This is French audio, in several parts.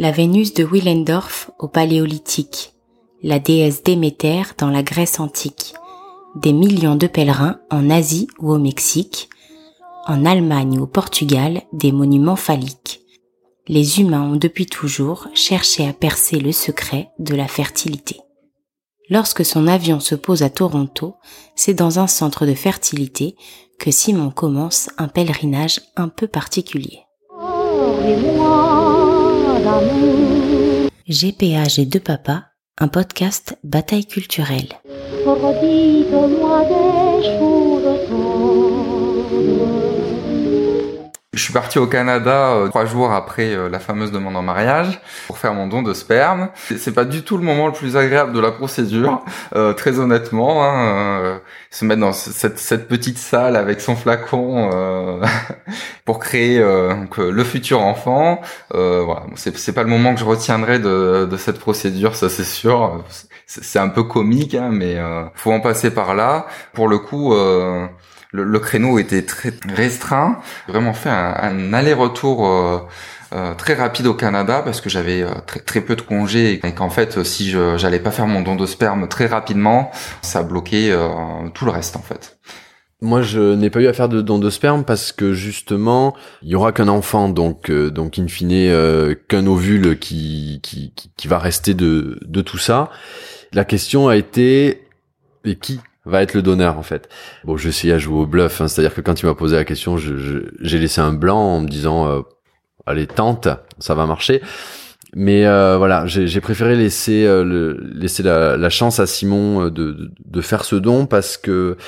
La Vénus de Willendorf au Paléolithique, la déesse Déméter dans la Grèce antique, des millions de pèlerins en Asie ou au Mexique, en Allemagne ou au Portugal des monuments phalliques. Les humains ont depuis toujours cherché à percer le secret de la fertilité. Lorsque son avion se pose à Toronto, c'est dans un centre de fertilité que Simon commence un pèlerinage un peu particulier. GPA et deux papas, un podcast bataille culturelle. Je suis parti au Canada euh, trois jours après euh, la fameuse demande en mariage pour faire mon don de sperme. C'est pas du tout le moment le plus agréable de la procédure, euh, très honnêtement. Hein, se mettre dans cette, petite salle avec son flacon pour créer le futur enfant. voilà, c'est pas le moment que je retiendrai de, de cette procédure, ça c'est sûr. C'est un peu comique, hein, mais faut en passer par là. Pour le coup le, le, créneau était très restreint. Vraiment fait un, un aller-retour euh, euh, très rapide au Canada parce que j'avais euh, très, très, peu de congés et qu'en fait, si je j'allais pas faire mon don de sperme très rapidement, ça bloquait tout le reste en fait. Moi, je n'ai pas eu à faire de don de sperme parce que justement, il y aura qu'un enfant, donc donc in fine qu'un ovule qui, qui qui va rester de de tout ça. La question a été et qui va être le donneur en fait? Bon, je essayé à jouer au bluff, hein, c'est-à-dire que quand il m'a posé la question, j'ai laissé un blanc en me disant euh, allez tente, ça va marcher. Mais euh, voilà, j'ai préféré laisser euh, la, chance à Simon de, de, faire ce don parce que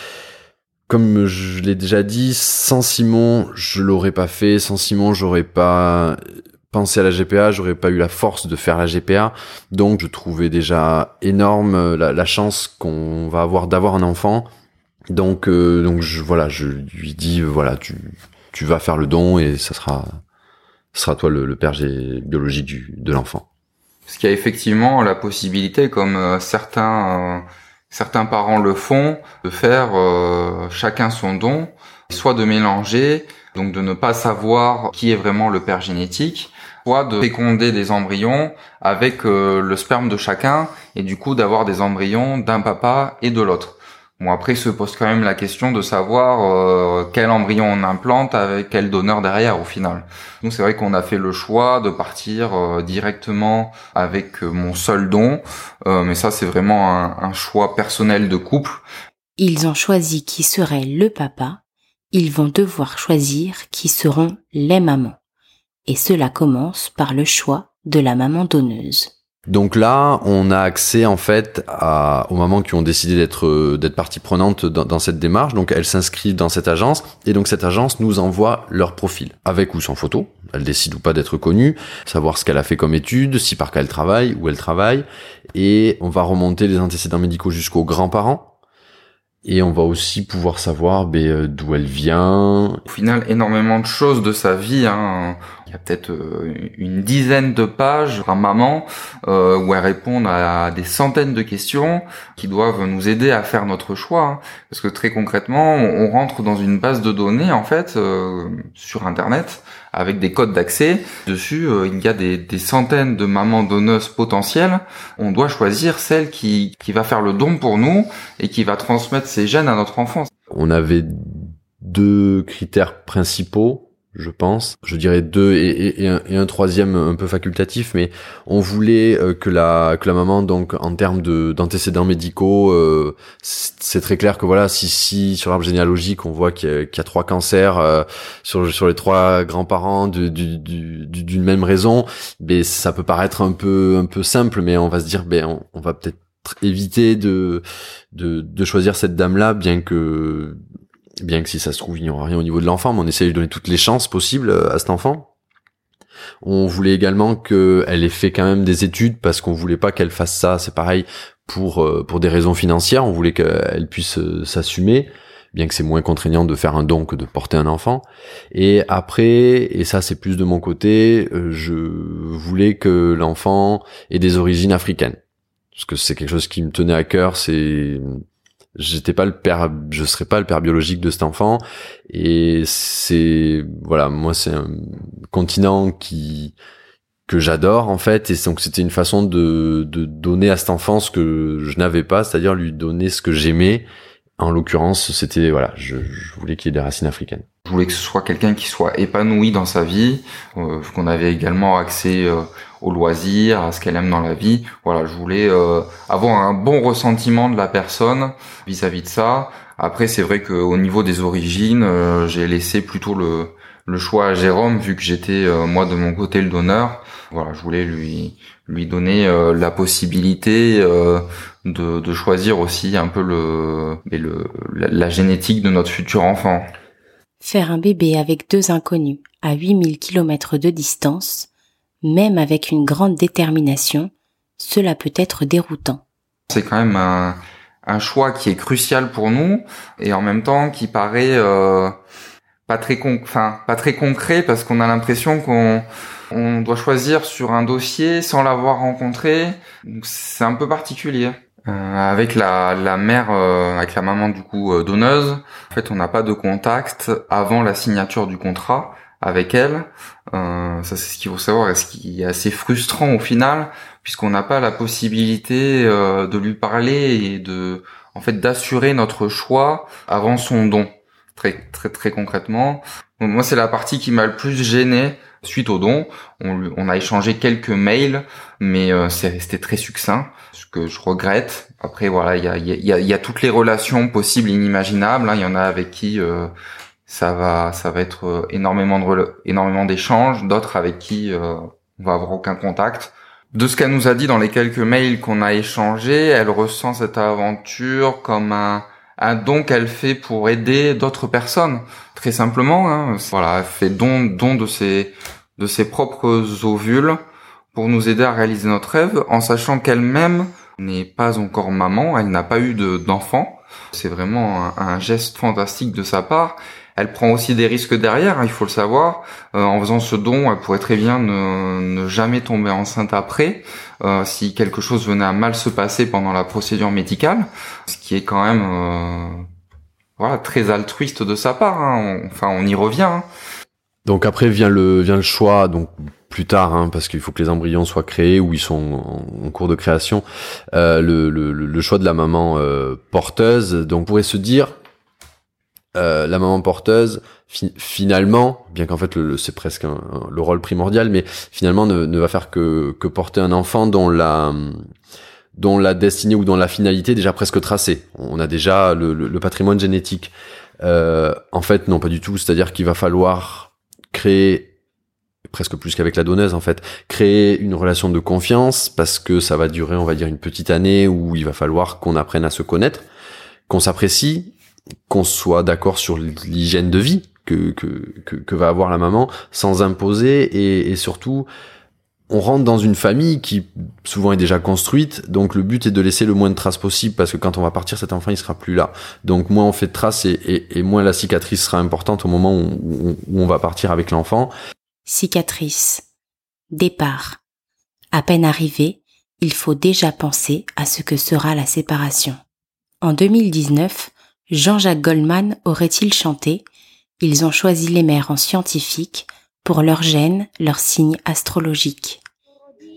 comme je l'ai déjà dit, sans Simon, je l'aurais pas fait. Sans Simon, j'aurais pas penser à la GPA, j'aurais pas eu la force de faire la GPA. Donc je trouvais déjà énorme euh, la, chance qu'on va avoir d'avoir un enfant. Donc euh, donc je voilà, je lui dis voilà, tu tu vas faire le don et ça sera sera toi le, le père biologique du, de l'enfant. Parce qu'il y a effectivement la possibilité, comme euh, certains certains parents le font, de faire chacun son don, soit de mélanger, donc de ne pas savoir qui est vraiment le père génétique, de féconder des embryons avec euh, le sperme de chacun et du coup d'avoir des embryons d'un papa et de l'autre. Bon après se pose quand même la question de savoir euh, quel embryon on implante avec quel donneur derrière au final. Donc c'est vrai qu'on a fait le choix de partir euh, directement avec mon seul don, mais ça c'est vraiment un choix personnel de couple. Ils ont choisi qui serait le papa, ils vont devoir choisir qui seront les mamans et cela commence par le choix de la maman donneuse. Donc là, on a accès en fait à, aux mamans qui ont décidé d'être euh, d'être partie prenante dans, cette démarche. Donc elles s'inscrivent dans cette agence et donc cette agence nous envoie leur profil avec ou sans photo. Elle décide ou pas d'être connue, savoir ce qu'elle a fait comme étude, si par cas elle travaille, où elle travaille, et on va remonter les antécédents médicaux jusqu'aux grands-parents et on va aussi pouvoir savoir ben, euh, d'où elle vient. Au final, énormément de choses de sa vie. Hein. Il y a peut-être euh, une dizaine de pages par maman euh, où elle répond à des centaines de questions qui doivent nous aider à faire notre choix. Hein. Parce que très concrètement, on rentre dans une base de données en fait sur Internet avec des codes d'accès. Dessus, euh, il y a des, des, centaines de mamans donneuses potentielles. On doit choisir celle qui, qui va faire le don pour nous et qui va transmettre ses gènes à notre enfant. On avait deux critères principaux je pense. Je dirais deux et, un, troisième un peu facultatif, mais on voulait euh, que la que la maman donc en termes de d'antécédents médicaux, euh, c'est très clair que voilà si si sur l'arbre généalogique on voit qu'il y, a trois cancers euh, sur sur les trois grands-parents d'une même raison, mais ça peut paraître un peu un peu simple, mais on va se dire ben on va peut-être éviter de, de de choisir cette dame là, bien que bien que si ça se trouve, il n'y aura rien au niveau de l'enfant, mais on essaie de donner toutes les chances possibles euh, à cet enfant. On voulait également qu'elle ait fait quand même des études parce qu'on voulait pas qu'elle fasse ça, c'est pareil, pour, euh, pour des raisons financières, on voulais qu'elle puisse euh, s'assumer, bien que c'est moins contraignant de faire un don que de porter un enfant. Et après, et ça c'est plus de mon côté, je voulais que l'enfant ait des origines africaines. Parce que c'est quelque chose qui me tenait à cœur, c'est j'étais pas le père je serais pas le père biologique de cet enfant. Et c'est voilà moi c'est un continent qui que j'adore en fait. Et donc c'était une façon de, de donner à cet enfant ce que je n'avais pas c'est-à-dire lui donner ce que j'aimais. En l'occurrence c'était voilà je, je voulais qu'il ait des racines africaines. Je voulais que ce soit quelqu'un qui soit épanoui dans sa vie euh, qu'on avait également accès euh, aux loisirs à ce qu'elle aime dans la vie. Voilà je voulais euh, avoir un bon ressentiment de la personne vis-à-vis -vis de ça. Après c'est vrai qu'au niveau des origines euh, j'ai laissé plutôt le le choix à Jérôme vu que j'étais moi de mon côté le donneur. Voilà, je voulais lui lui donner euh, la possibilité euh, de, de, choisir aussi un peu le, le la, la, génétique de notre futur enfant. Faire un bébé avec deux inconnus à 8000 km de distance, même avec une grande détermination, cela peut être déroutant. C'est quand même un, un, choix qui est crucial pour nous et en même temps qui paraît euh, pas très con, enfin pas très concret parce qu'on a l'impression qu'on on doit choisir sur un dossier sans l'avoir rencontré. C'est un peu particulier. Euh, avec la, la mère, euh, avec la maman du coup euh, donneuse, en fait, on n'a pas de contact avant la signature du contrat avec elle. ça, c'est ce qu'il faut savoir et ce qui est assez frustrant au final, puisqu'on n'a pas la possibilité de lui parler et de, en fait, d'assurer notre choix avant son don? Très, très, très concrètement. Moi, c'est la partie qui m'a le plus gêné Suite au don, on, on a échangé quelques mails, mais euh, c'était très succinct, ce que je regrette. Après, voilà, il y a, y, a, y a, toutes les relations possibles inimaginables. Hein. Il y en a avec qui euh, ça va, ça va être euh, énormément de énormément d'échanges, d'autres avec qui on va avoir aucun contact. De ce qu'elle nous a dit dans les quelques mails qu'on a échangés, elle ressent cette aventure comme un un don qu'elle fait pour aider d'autres personnes. Très simplement, hein, voilà, elle fait don, don de ses, de ses propres ovules pour nous aider à réaliser notre rêve, en sachant qu'elle-même n'est pas encore maman, elle n'a pas eu d'enfant. C'est vraiment un, geste fantastique de sa part. Elle prend aussi des risques derrière, hein, il faut le savoir. Euh, en faisant ce don, elle pourrait très bien ne, ne jamais tomber enceinte après, euh, si quelque chose venait à mal se passer pendant la procédure médicale, ce qui est quand même euh, voilà très altruiste de sa part. Hein. enfin, on y revient. Hein. Donc après vient le vient le choix donc plus tard hein, parce qu'il faut que les embryons soient créés ou ils sont en, cours de création euh, le, le, le, choix de la maman euh, porteuse donc on pourrait se dire euh, la maman porteuse finalement bien qu'en fait c'est presque le rôle primordial mais finalement ne, ne va faire que, que porter un enfant dont la dont la destinée ou dont la finalité est déjà presque tracée. On a déjà le, le patrimoine génétique. Euh, en fait non pas du tout. C'est à dire qu'il va falloir créer presque plus qu'avec la donneuse en fait, créer une relation de confiance parce que ça va durer on va dire une petite année où il va falloir qu'on apprenne à se connaître, qu'on s'apprécie, qu'on soit d'accord sur l'hygiène de vie que, que, va avoir la maman sans imposer et, surtout on rentre dans une famille qui souvent est déjà construite, donc le but est de laisser le moins de traces possible parce que quand on va partir, cet enfant il sera plus là. Donc moins on fait de traces et, moins la cicatrice sera importante au moment où on va partir avec l'enfant. Cicatrice. Départ. À peine arrivé, il faut déjà penser à ce que sera la séparation. En 2019, Jean-Jacques Goldman aurait-il chanté? Ils ont choisi les mères en scientifique pour leur gène, leur signe astrologique.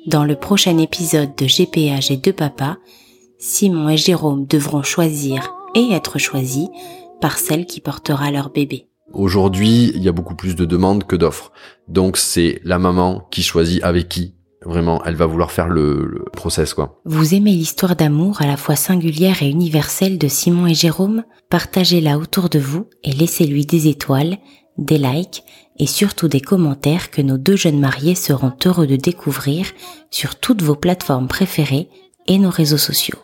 Dans le prochain épisode de GPA et deux papas, Simon et Jérôme devront choisir et être choisis par celle qui portera leur bébé. Aujourd'hui, il y a beaucoup plus de demandes que d'offres. Donc c'est la maman qui choisit avec qui vraiment elle va vouloir faire le, process quoi. Vous aimez l'histoire d'amour à la fois singulière et universelle de Simon et Jérôme? Partagez-la autour de vous et laissez-lui des étoiles, des likes et surtout des commentaires que nos deux jeunes mariés seront heureux de découvrir sur toutes vos plateformes préférées et nos réseaux sociaux.